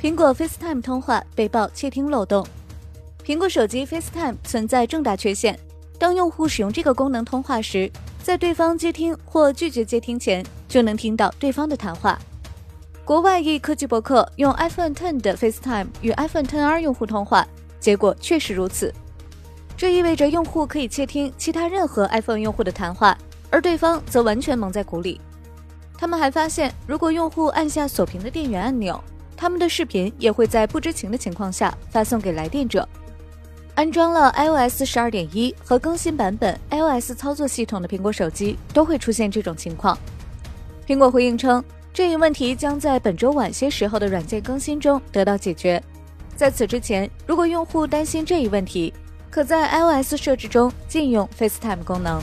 苹果 FaceTime 通话被曝窃听漏洞。苹果手机 FaceTime 存在重大缺陷，当用户使用这个功能通话时，在对方接听或拒绝接听前，就能听到对方的谈话。国外一科技博客用 iPhone 10的 FaceTime 与 iPhone 10R 用户通话，结果确实如此。这意味着用户可以窃听其他任何 iPhone 用户的谈话，而对方则完全蒙在鼓里。他们还发现，如果用户按下锁屏的电源按钮，他们的视频也会在不知情的情况下发送给来电者。安装了 iOS 十二点一和更新版本 iOS 操作系统的苹果手机都会出现这种情况。苹果回应称，这一问题将在本周晚些时候的软件更新中得到解决。在此之前，如果用户担心这一问题，可在 iOS 设置中禁用 FaceTime 功能。